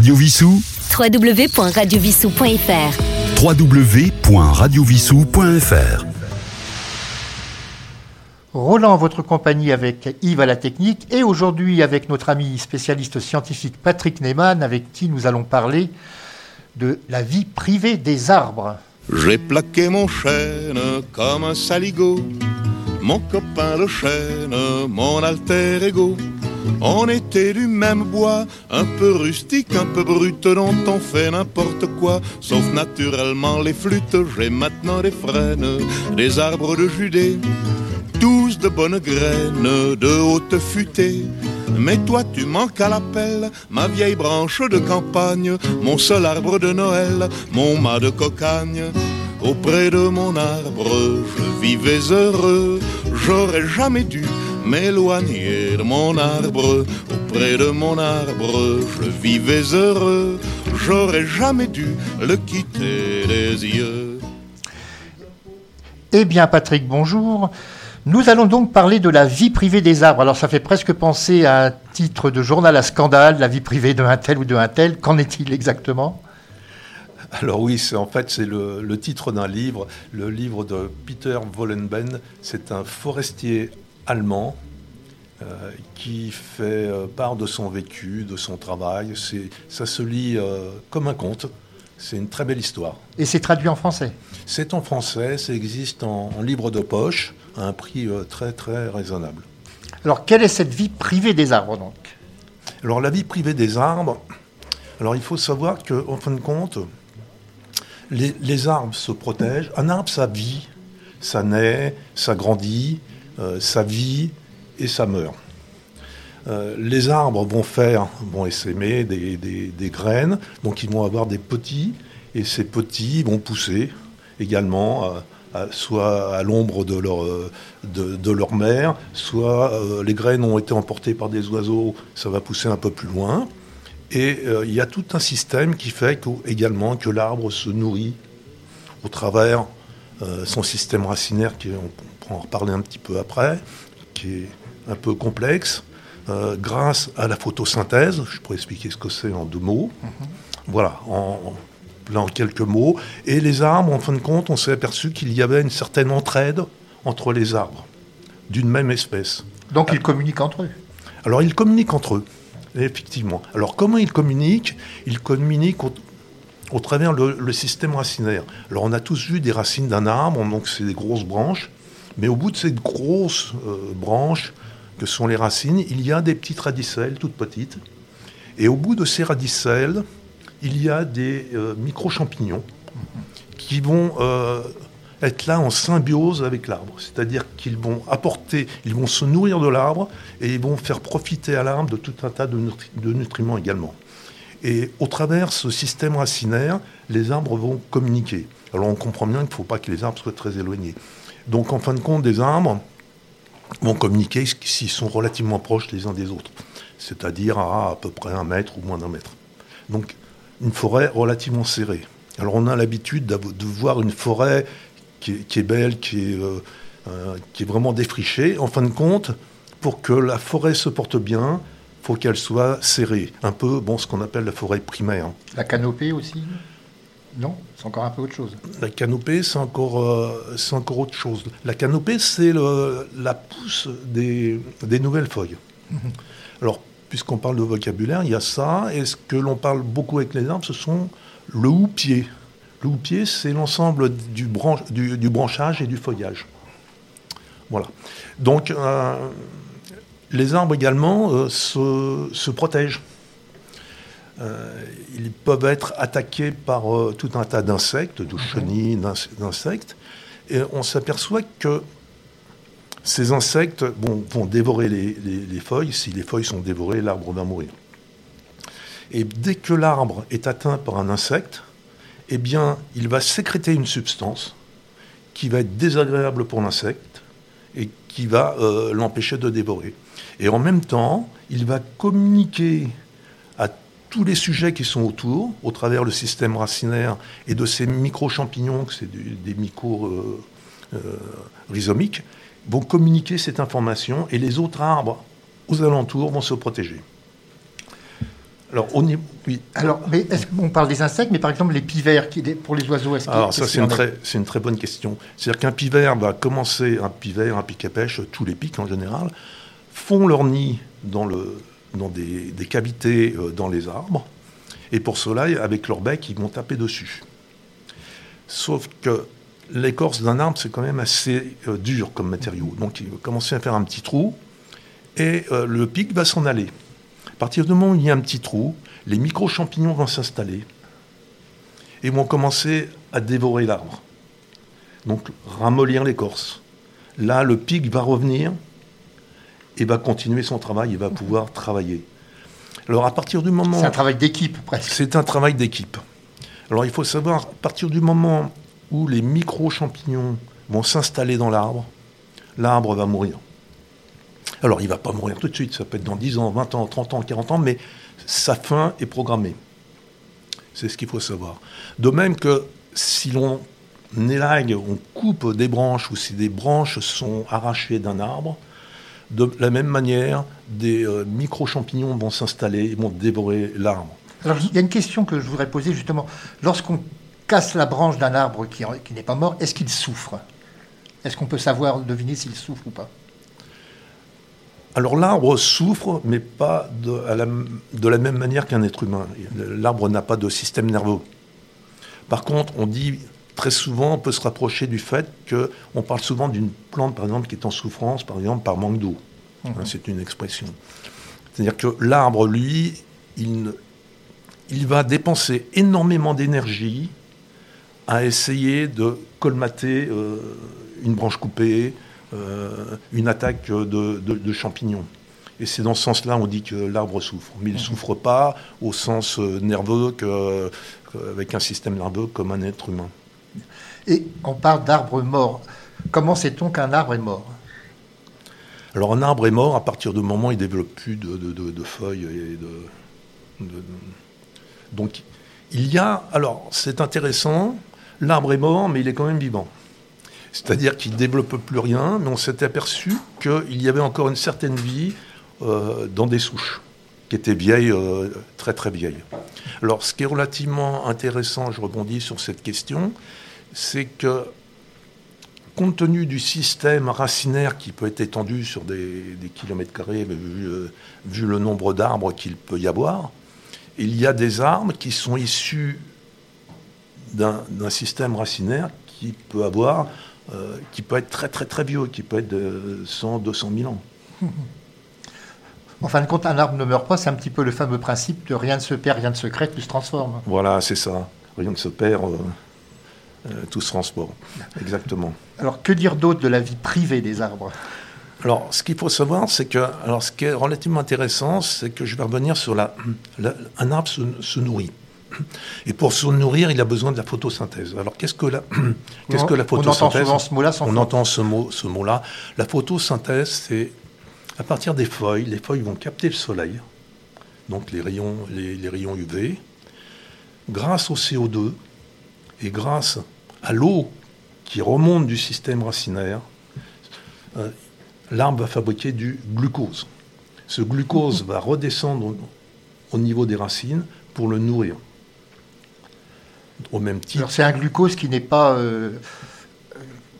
Radio Vissou www.radiovissou.fr www.radiovissou.fr Roland, votre compagnie avec Yves à la technique et aujourd'hui avec notre ami spécialiste scientifique Patrick Neyman avec qui nous allons parler de la vie privée des arbres. J'ai plaqué mon chêne comme un saligot, mon copain le chêne, mon alter ego. On était du même bois, un peu rustique, un peu brut, dont on fait n'importe quoi, sauf naturellement les flûtes. J'ai maintenant des frênes, des arbres de Judée, tous de bonnes graines, de haute futée. Mais toi tu manques à l'appel, ma vieille branche de campagne, mon seul arbre de Noël, mon mât de cocagne. Auprès de mon arbre, je vivais heureux, j'aurais jamais dû m'éloigner de mon arbre. Auprès de mon arbre, je vivais heureux, j'aurais jamais dû le quitter des yeux. Eh bien Patrick, bonjour. Nous allons donc parler de la vie privée des arbres. Alors ça fait presque penser à un titre de journal à scandale, la vie privée d'un tel ou d'un tel. Qu'en est-il exactement? Alors oui, c'est en fait c'est le, le, titre d'un livre, le livre de Peter Wollenben. C'est un forestier allemand euh, qui fait euh, part de son vécu, de son travail. C'est, ça se lit euh, comme un conte. C'est une très belle histoire. Et c'est traduit en français? C'est en français, ça existe en, en, livre de poche à un prix très très raisonnable. Alors quelle est cette vie privée des arbres donc? Alors la vie privée des arbres, alors il faut savoir qu'en fin de compte, les, les, arbres se protègent. Un arbre, ça vit, ça naît, ça grandit, ça vit et ça meurt. Euh, les arbres vont faire, vont essaimer des, des, graines, donc ils vont avoir des petits, et ces petits vont pousser également, euh, soit à l'ombre de leur, de, de, leur mère, soit euh, les graines ont été emportées par des oiseaux, ça va pousser un peu plus loin. Et euh, il y a tout un système qui fait également que l'arbre se nourrit au travers euh, son système racinaire, qui on pourra en reparler un petit peu après, qui est un peu complexe, euh, grâce à la photosynthèse. Je pourrais expliquer ce que c'est en deux mots. Mm -hmm. Voilà, en, en, quelques mots. Et les arbres, en fin de compte, on s'est aperçu qu'il y avait une certaine entraide entre les arbres d'une même espèce. Donc ils communiquent entre eux Alors ils communiquent entre eux. Effectivement. Alors comment ils communiquent? Ils communiquent au, travers le, système racinaire. Alors on a tous vu des racines d'un arbre, donc c'est des grosses branches, mais au bout de ces grosses euh, branches que sont les racines, il y a des petites radicelles, toutes petites. Et au bout de ces radicelles, il y a des euh, micro-champignons qui vont euh, être là en symbiose avec l'arbre. C'est-à-dire qu'ils vont apporter, ils vont se nourrir de l'arbre et ils vont faire profiter à l'arbre de tout un tas de, nutriments également. Et au travers ce système racinaire, les arbres vont communiquer. Alors on comprend bien qu'il ne faut pas que les arbres soient très éloignés. Donc en fin de compte, des arbres vont communiquer s'ils sont relativement proches les uns des autres. C'est-à-dire à à peu près un mètre ou moins d'un mètre. Donc une forêt relativement serrée. Alors on a l'habitude de voir une forêt qui est, belle, qui est, euh, euh, qui est, vraiment défrichée. En fin de compte, pour que la forêt se porte bien, faut qu'elle soit serrée. Un peu, bon, ce qu'on appelle la forêt primaire. La canopée aussi Non? C'est encore un peu autre chose. La canopée, c'est encore, euh, c'est encore autre chose. La canopée, c'est la pousse des, des nouvelles feuilles. Mmh. Alors, puisqu'on parle de vocabulaire, il y a ça. Et ce que l'on parle beaucoup avec les arbres, ce sont le houppier. Le houppier, c'est l'ensemble du, branche, du, du, branchage et du feuillage. Voilà. Donc, euh, les arbres également euh, se, se, protègent. Euh, ils peuvent être attaqués par euh, tout un tas d'insectes, de chenilles, d'insectes. Et on s'aperçoit que ces insectes vont dévorer les, les, les feuilles. Si les feuilles sont dévorées, l'arbre va mourir. Et dès que l'arbre est atteint par un insecte, eh bien, il va sécréter une substance qui va être désagréable pour l'insecte et qui va euh, l'empêcher de dévorer. Et en même temps, il va communiquer à tous les sujets qui sont autour, au travers le système racinaire et de ces micro-champignons, que c'est des micro euh, euh, vont communiquer cette information et les autres arbres aux alentours vont se protéger. Alors, on y... oui. Alors, mais est-ce qu'on parle des insectes, mais par exemple les pivers qui, pour les oiseaux, est-ce Alors, ça, c'est une, très, c'est une très bonne question. C'est-à-dire qu'un pivert va commencer, un pivert, un pic à pêche, tous les pics en général, font leur nid dans, le, dans des, des cavités euh, dans les arbres. Et pour cela, avec leur bec, ils vont taper dessus. Sauf que l'écorce d'un arbre, c'est quand même assez euh, dur comme matériau. Donc, il va commencer à faire un petit trou et euh, le pic va s'en aller. À partir du moment où il y a un petit trou, les micro-champignons vont s'installer et vont commencer à dévorer l'arbre. Donc ramollir l'écorce. Là, le pic va revenir et va continuer son travail et va pouvoir travailler. Alors à partir du moment... C'est un travail d'équipe presque. C'est un travail d'équipe. Alors il faut savoir, à partir du moment où les micro-champignons vont s'installer dans l'arbre, l'arbre va mourir. Alors il ne va pas mourir tout de suite, ça peut être dans 10 ans, 20 ans, 30 ans, 40 ans, mais sa fin est programmée. C'est ce qu'il faut savoir. De même que si l'on élague, on coupe des branches ou si des branches sont arrachées d'un arbre, de la même manière, des euh, micro-champignons vont s'installer et vont dévorer l'arbre. Alors, il y a une question que je voudrais poser justement. Lorsqu'on casse la branche d'un arbre qui, qui n'est pas mort, est-ce qu'il souffre? Est-ce qu'on peut savoir, deviner s'il souffre ou pas? Alors l'arbre souffre, mais pas de, à la, de la même manière qu'un être humain. L'arbre n'a pas de système nerveux. Par contre, on dit très souvent, on peut se rapprocher du fait qu'on parle souvent d'une plante, par exemple, qui est en souffrance, par exemple, par manque d'eau. Hein, C'est une expression. C'est-à-dire que l'arbre, lui, il, va dépenser énormément d'énergie à essayer de colmater euh, une branche coupée, une attaque de, de- de champignons. Et c'est dans ce sens-là on dit que l'arbre souffre. Mais il ne souffre pas au sens euh, nerveux que- qu'avec un système nerveux comme un être humain. Et on parle d'arbres morts. Comment sait-on qu'un arbre est mort? Alors un arbre est mort à partir du moment où il ne développe plus de, de- de- de feuilles et de, de- Donc il y a... Alors c'est intéressant, l'arbre est mort mais il est quand même vivant. C'est-à-dire qu'il ne développe plus rien, mais on s'était aperçu qu'il y avait encore une certaine vie euh, dans des souches qui étaient vieilles, euh, très très vieilles. Alors ce qui est relativement intéressant, je rebondis sur cette question, c'est que compte tenu du système racinaire qui peut être étendu sur des, kilomètres carrés, vu, euh, vu le nombre d'arbres qu'il peut y avoir, il y a des arbres qui sont issus d'un système racinaire qui peut avoir, euh, qui peut être très très très vieux, qui peut être de 100, 200 000 ans. En fin de compte, un arbre ne meurt pas. C'est un petit peu le fameux principe de rien ne se perd, rien ne se crée, tout se transforme. Voilà, c'est ça. Rien ne se perd, euh, euh, tout se transport. Exactement. Alors, que dire d'autre de la vie privée des arbres? Alors, ce qu'il faut savoir, c'est que, alors, ce qui est relativement intéressant, c'est que je vais revenir sur la, la- un arbre se, se nourrit. Et pour se nourrir, il a besoin de la photosynthèse. Alors, qu'est-ce que la, qu'est-ce que la On entend photosynthèse ce mot-là On entend ce mot, ce mot-là. La photosynthèse, c'est à partir des feuilles. Les feuilles vont capter le soleil, donc les rayons, les, les rayons UV, grâce au CO2 et grâce à l'eau qui remonte du système racinaire. euh, l'arbre va fabriquer du glucose. Ce glucose va redescendre au niveau des racines pour le nourrir. Au même titre. Alors, c'est un glucose qui n'est pas. euh,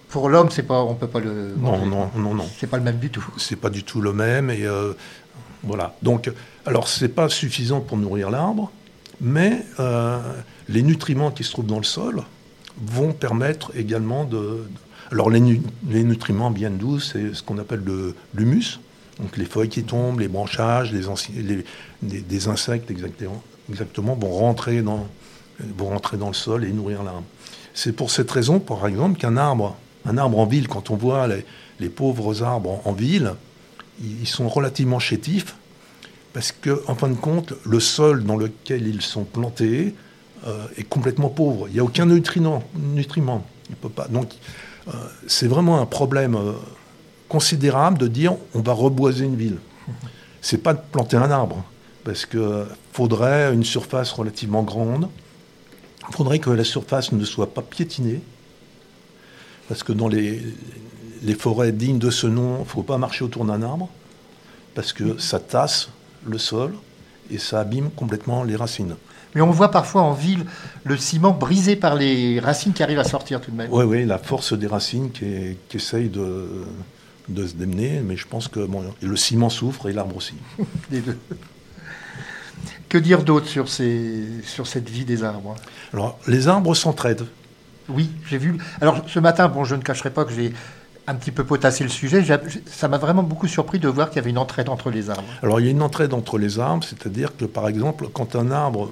pour l'homme, c'est pas, on peut pas le. Non, manger. non, non, non. C'est pas le même du tout. C'est pas du tout le même. Et euh, voilà. Donc, alors, c'est pas suffisant pour nourrir l'arbre, mais euh, les nutriments qui se trouvent dans le sol vont permettre également de. Alors, les, nu- les nutriments viennent d'où C'est ce qu'on appelle le- l'humus. Donc, les feuilles qui tombent, les branchages, les, les- des insectes exactement, exactement vont, rentrer dans, vont rentrer dans le sol et nourrir l'arbre. C'est pour cette raison, par exemple, qu'un arbre, un arbre en ville, quand on voit les, pauvres arbres en, ville, ils sont relativement chétifs parce que, en fin de compte, le sol dans lequel ils sont plantés euh, est complètement pauvre. Il n'y a aucun nutriment. nutriment. Il peut pas. Donc, euh, c'est vraiment un problème euh, considérable de dire on va reboiser une ville. C'est pas de planter un arbre, parce que faudrait une surface relativement grande. Il faudrait que la surface ne soit pas piétinée, parce que dans les, les forêts dignes de ce nom, il ne faut pas marcher autour d'un arbre, parce que ça tasse le sol et ça abîme complètement les racines. Mais on voit parfois en ville le ciment brisé par les racines qui arrivent à sortir tout de même. Oui, oui, la force des racines qui, qui essaye de, de se démener, mais je pense que bon, le ciment souffre et l'arbre aussi. les deux. Que dire d'autre sur, ces, sur cette vie des arbres? Alors, les arbres s'entraident. Oui, j'ai vu. Alors, ce matin, bon, je ne cacherai pas que j'ai un petit peu potassé le sujet. Ça m'a vraiment beaucoup surpris de voir qu'il y avait une entraide entre les arbres. Alors, il y a une entraide entre les arbres, c'est-à-dire que, par exemple, quand un arbre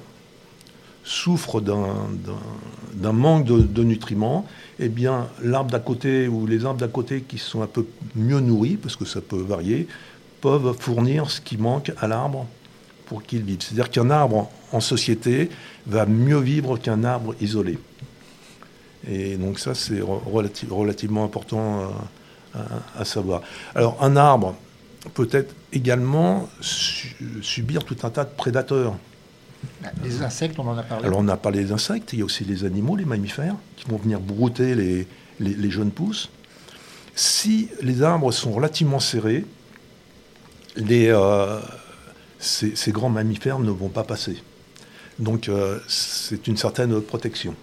souffre d'un manque de, de, nutriments, eh bien, l'arbre d'à côté ou les arbres d'à côté qui sont un peu mieux nourris, parce que ça peut varier, peuvent fournir ce qui manque à l'arbre pour qu'il vive. C'est-à-dire qu'un arbre en société va mieux vivre qu'un arbre isolé. Et donc ça, c'est relativement important à, savoir. Alors un arbre peut être également subir tout un tas de prédateurs. Les insectes, on en a parlé. Alors on a parlé des insectes, il y a aussi les animaux, les mammifères, qui vont venir brouter les, les, jeunes pousses. Si les arbres sont relativement serrés, les, euh, ces, grands mammifères ne vont pas passer. Donc euh, c'est une certaine protection.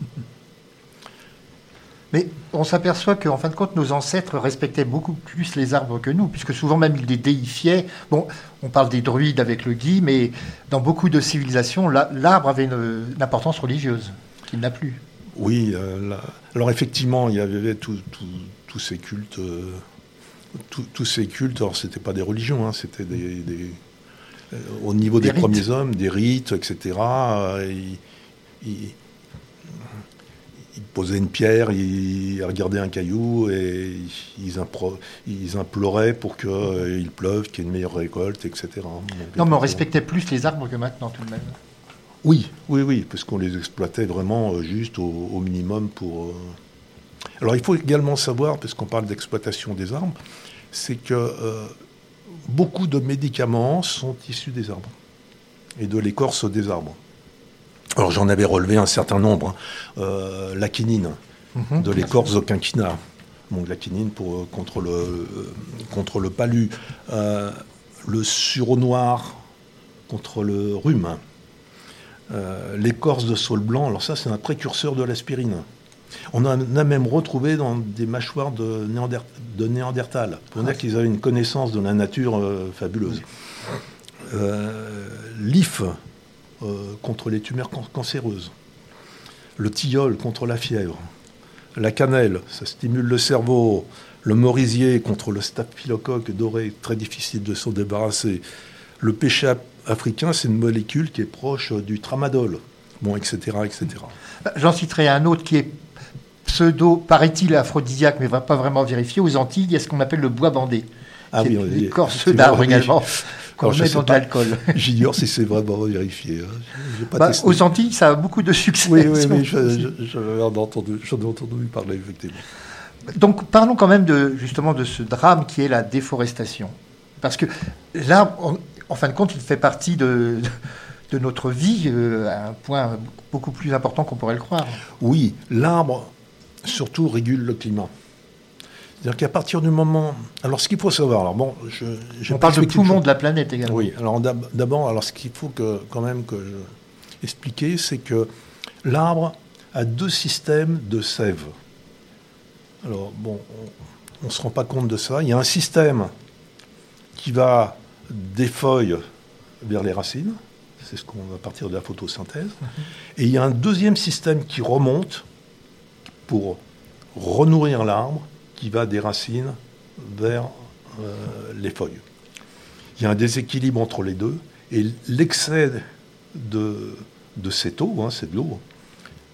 Mais on s'aperçoit qu'en fin de compte, nos ancêtres respectaient beaucoup plus les arbres que nous, puisque souvent même ils les déifiaient. Bon, on parle des druides avec le gui, mais dans beaucoup de civilisations, l'arbre avait une, importance religieuse, qu'il n'a plus. Oui, euh, alors effectivement, il y avait tous ces cultes. Euh, tous ces cultes, alors c'était pas des religions, hein, c'était des, au niveau des, premiers hommes, des rites, etc. Euh, ils, posaient une pierre, ils regardaient un caillou et ils, imploraient pour qu'il euh, pleuve, qu'il y ait une meilleure récolte, etc. non, mais on respectait plus les arbres que maintenant tout de même. Oui, oui, oui, parce qu'on les exploitait vraiment juste au, minimum pour. Alors il faut également savoir, parce qu'on parle d'exploitation des arbres, c'est que beaucoup de médicaments sont issus des arbres et de l'écorce des arbres. Alors j'en avais relevé un certain nombre. Hein. Euh, la quinine, mhm. de l'écorce de quinquina. Donc la quinine pour, euh, contre, le, euh, contre le palu. le sureau noir contre le rhume. l'écorce de saule blanc, alors ça c'est un précurseur de l'aspirine. On en a même retrouvé dans des mâchoires de, Néandertal, pour dire qu'ils avaient une connaissance de la nature euh, fabuleuse. Euh, L'IF euh, contre les tumeurs cancéreuses. Le tilleul contre la fièvre. La cannelle, ça stimule le cerveau. Le morisier contre le staphylocoque doré, très difficile de s'en débarrasser. Le péché africain, c'est une molécule qui est proche du tramadol. Bon, etc., etc. J'en citerai un autre qui est pseudo, paraît-il, aphrodisiaque, mais va pas vraiment vérifier. Aux Antilles, il y a ce qu'on appelle le bois bandé. Ah oui, l'écorce d'arbre également. Qu'on met dans de l'alcool. J'ignore si c'est vraiment vérifié. Hein. Bah, aux Antilles, ça a beaucoup de succès. Oui, oui, oui j'en ai entendu, entendu parler, effectivement. Donc parlons quand même de, justement de ce drame qui est la déforestation. Parce que l'arbre, en fin de compte, il fait partie de, de notre vie euh, à un point beaucoup plus important qu'on pourrait le croire. Oui, l'arbre surtout régule le climat. C'est-à-dire qu'à partir du moment. Alors, ce qu'il faut savoir, alors bon, je, on parle de poumon de la planète également. Oui. Alors d'abord, alors ce qu'il faut que quand même que je expliquer, c'est que l'arbre a deux systèmes de sève. Alors bon, on ne se rend pas compte de ça. Il y a un système qui va des feuilles vers les racines. C'est ce qu'on va partir de la photosynthèse. Mhm. Et il y a un deuxième système qui remonte pour renourrir l'arbre qui va des racines vers euh, les feuilles. Il y a un déséquilibre entre les deux et l'excès de, cette eau, hein, cette eau,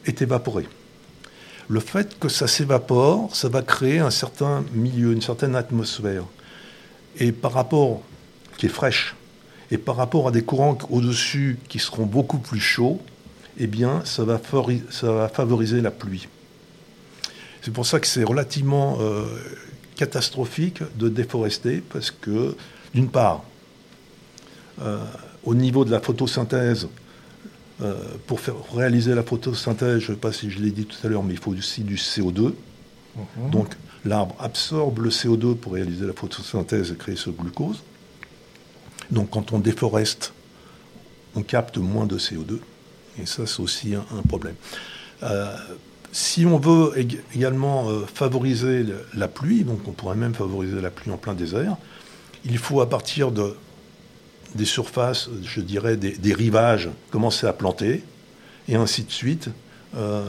est évaporé. Le fait que ça s'évapore, ça va créer un certain milieu, une certaine atmosphère. Et par rapport, qui est fraîche, et par rapport à des courants au-dessus qui seront beaucoup plus chauds, eh bien, ça va favoriser la pluie. C'est pour ça que c'est relativement euh, catastrophique de déforester, parce que, d'une part, euh, au niveau de la photosynthèse, euh, pour faire réaliser la photosynthèse, je ne sais pas si je l'ai dit tout à l'heure, mais il faut aussi du CO2. Mhm. Donc l'arbre absorbe le CO2 pour réaliser la photosynthèse et créer ce glucose. Donc quand on déforeste, on capte moins de CO2. Et ça, c'est aussi un, problème. Euh, si on veut également euh, favoriser la pluie, donc on pourrait même favoriser la pluie en plein désert, il faut à partir de, des surfaces, je dirais des, rivages, commencer à planter, et ainsi de suite. Euh,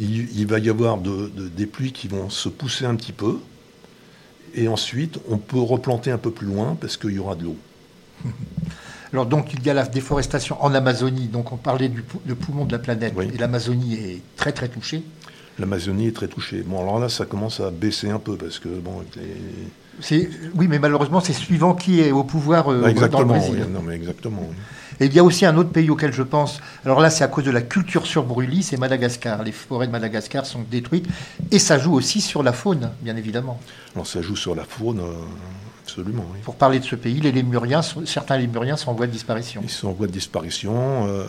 il, va y avoir des pluies qui vont se pousser un petit peu, et ensuite on peut replanter un peu plus loin parce qu'il y aura de l'eau. Alors donc il y a la déforestation en Amazonie, donc on parlait du poumon de la planète, et l'Amazonie est très très touchée. L'Amazonie est très touchée. Bon alors là ça commence à baisser un peu parce que bon. Oui mais malheureusement c'est suivant qui est au pouvoir euh, dans le Brésil. non mais exactement. Et il y a aussi un autre pays auquel je pense, alors là c'est à cause de la culture sur brûlis, c'est Madagascar. Les forêts de Madagascar sont détruites et ça joue aussi sur la faune, bien évidemment. Alors ça joue sur la faune, euh, absolument. Pour parler de ce pays, les lémuriens, certains lémuriens sont en voie de disparition. Ils sont en voie de disparition. Euh,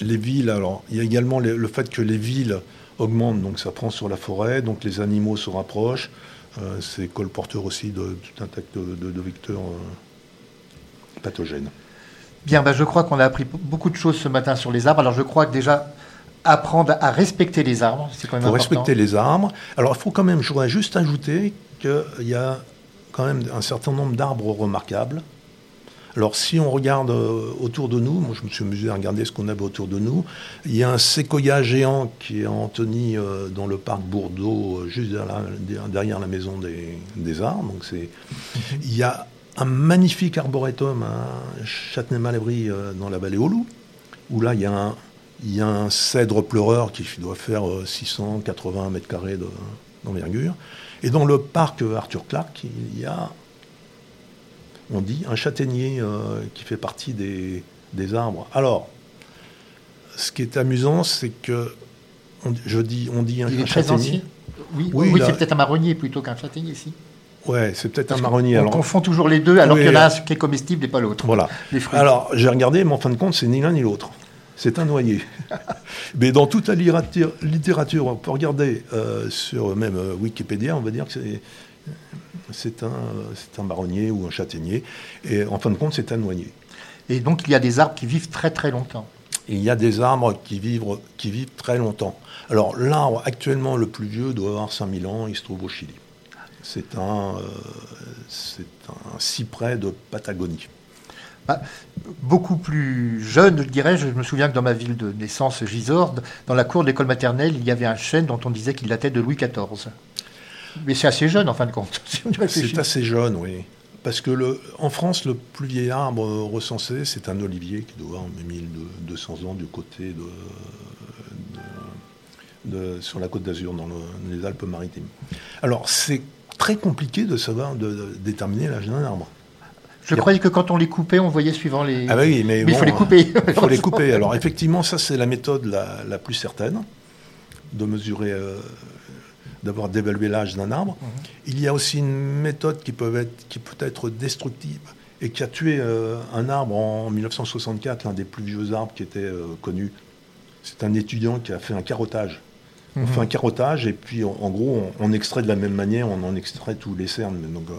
les, villes, alors il y a également le fait que les villes augmentent, donc ça prend sur la forêt, donc les animaux se rapprochent. Euh, c'est colporteur aussi de tout un tas de, vecteurs pathogènes. Bien, ben, je crois qu'on a appris beaucoup de choses ce matin sur les arbres. Alors je crois que déjà, apprendre à respecter les arbres, c'est quand même important. respecter les arbres. Alors il faut quand même, je voudrais juste ajouter qu'il y a quand même un certain nombre d'arbres remarquables. Alors si on regarde euh, autour de nous, moi je me suis amusé à regarder ce qu'on avait autour de nous, il y a un séquoia géant qui est en Antony euh, dans le parc Bourdeau, euh, juste derrière la, maison des, des arbres. Donc c'est, il y a un magnifique arboretum à Châtenay-Malabry euh, dans la vallée au Loup, où là, il y, a un, il un cèdre pleureur qui doit faire 680 euh, mètres carrés d'envergure. Et dans le parc Arthur Clark, il y a, on dit, un châtaignier euh, qui fait partie des, arbres. Alors, ce qui est amusant, c'est que, on, je dis, on dit un, châtaignier. Oui, oui, c'est peut-être un marronnier plutôt qu'un châtaignier ici. Ouais, c'est peut-être un marronnier. On confond toujours les deux, alors qu'il y en a un qui est comestible et pas l'autre. Voilà. Alors, j'ai regardé, mais en fin de compte, c'est ni l'un ni l'autre. C'est un noyer. mais dans toute la littérature, on peut regarder euh, sur même euh, Wikipédia, on va dire que c'est un, un marronnier ou un châtaignier. Et en fin de compte, c'est un noyer. Et donc, il y a des arbres qui vivent très très longtemps. Il y a des arbres qui vivent, qui vivent très longtemps. Alors, l'arbre actuellement le plus vieux doit avoir 5000 ans, il se trouve au Chili. C'est un, euh, c'est un cyprès de Patagonie. Bah, beaucoup plus jeune, je dirais. Je me souviens que dans ma ville de naissance, Gisors, dans la cour de l'école maternelle, il y avait un chêne dont on disait qu'il datait de Louis XIV. Mais c'est assez jeune en fin de compte. c'est assez jeune, oui. Parce que le, en France, le plus vieil arbre recensé, c'est un olivier qui doit avoir 1200 ans du côté de, sur la côte d'Azur, dans les Alpes-Maritimes. Alors, c'est très compliqué de savoir, de, déterminer l'âge d'un arbre. Je croyais que quand on les coupait, on voyait suivant les. Ah oui, mais, il faut les couper. il faut les couper. Alors effectivement, ça c'est la méthode la, plus certaine de mesurer, euh, d'avoir d'évaluer l'âge d'un arbre. Mhm. Il y a aussi une méthode qui peut être, qui peut être destructive et qui a tué euh, un arbre en 1964, l'un des plus vieux arbres qui était euh, connu. C'est un étudiant qui a fait un carottage on fait un carottage et puis en, gros on, extrait de la même manière, on en extrait tous les cernes. Donc euh,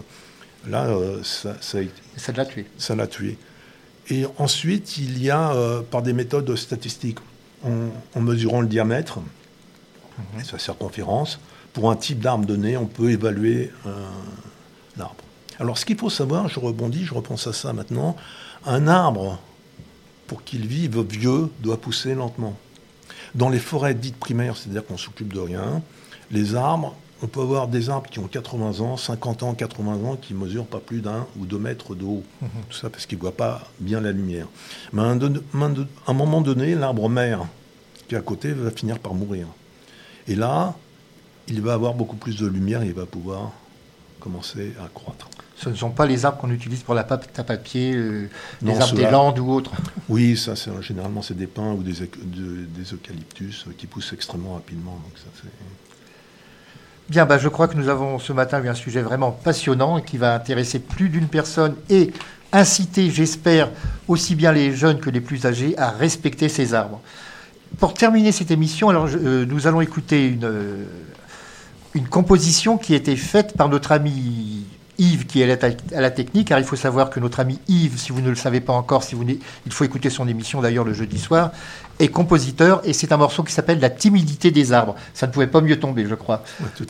là, euh, ça, ça, ça l'a tué. Ça l'a tué. Et ensuite, il y a euh, par des méthodes statistiques, en, mesurant le diamètre et mhm. sa circonférence, pour un type d'arbre donné, on peut évaluer l'arbre. Alors ce qu'il faut savoir, je rebondis, je repense à ça maintenant, un arbre, pour qu'il vive vieux, doit pousser lentement. Dans les forêts dites primaires, c'est-à-dire qu'on s'occupe de rien, les arbres, on peut avoir des arbres qui ont 80 ans, 50 ans, 80 ans, qui mesurent pas plus d'un ou deux mètres de haut. Mhm. Tout ça parce qu'ils ne voient pas bien la lumière. Mais à un, moment donné, l'arbre mère qui est à côté va finir par mourir. Et là, il va avoir beaucoup plus de lumière et il va pouvoir commencer à croître. Ce ne sont pas les arbres qu'on utilise pour la pâte à papier, euh, les arbres des Landes ou autres Oui, ça, généralement, c'est des pins ou des, des, eucalyptus qui poussent extrêmement rapidement. Bien, bah, je crois que nous avons ce matin eu un sujet vraiment passionnant qui va intéresser plus d'une personne et inciter, j'espère, aussi bien les jeunes que les plus âgés à respecter ces arbres. Pour terminer cette émission, euh, nous allons écouter une, euh, une composition qui a été faite par notre ami Yves qui est à la technique, car il faut savoir que notre ami Yves, si vous ne le savez pas encore, si vous il faut écouter son émission d'ailleurs le jeudi soir, est compositeur et c'est un morceau qui s'appelle La timidité des arbres. Ça ne pouvait pas mieux tomber, je crois.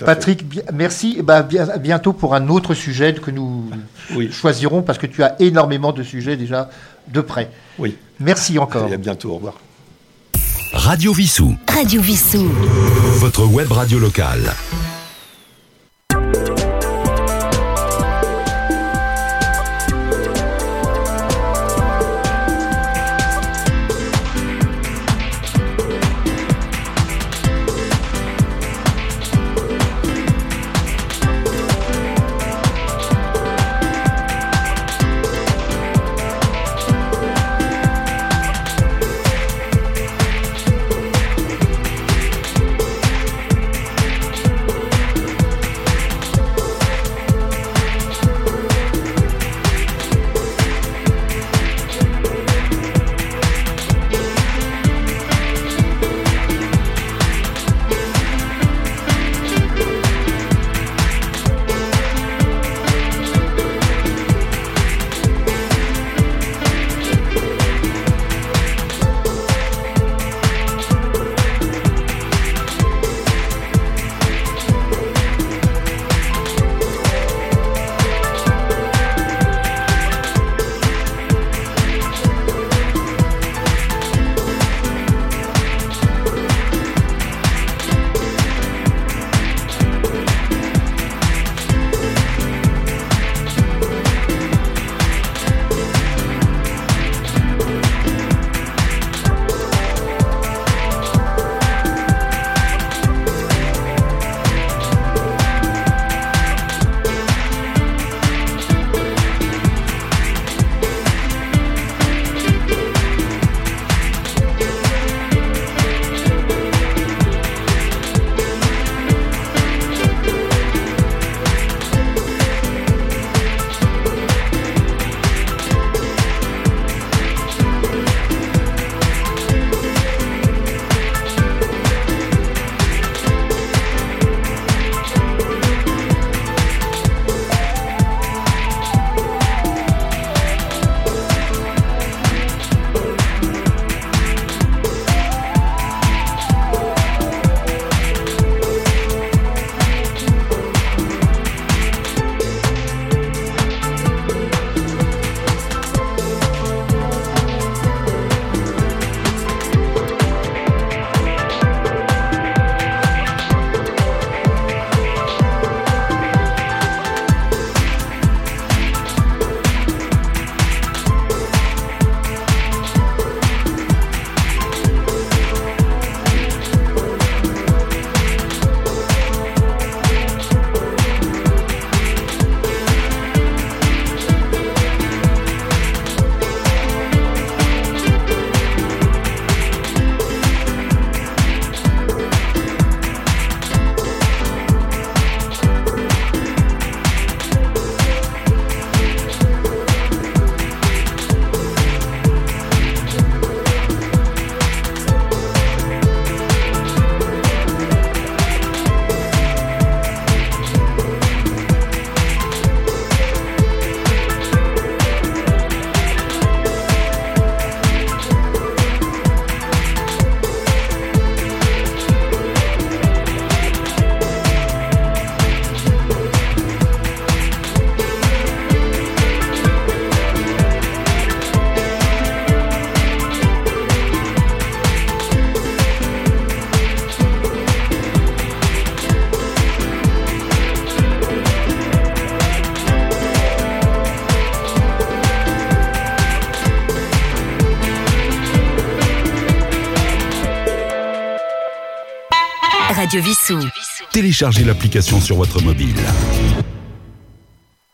Patrick, merci. Bah, bientôt pour un autre sujet que nous choisirons parce que tu as énormément de sujets déjà de près. Oui. Merci encore. Et à bientôt. Au revoir. Radio Vissou. Radio Vissou. Votre web radio locale. Téléchargez l'application sur votre mobile.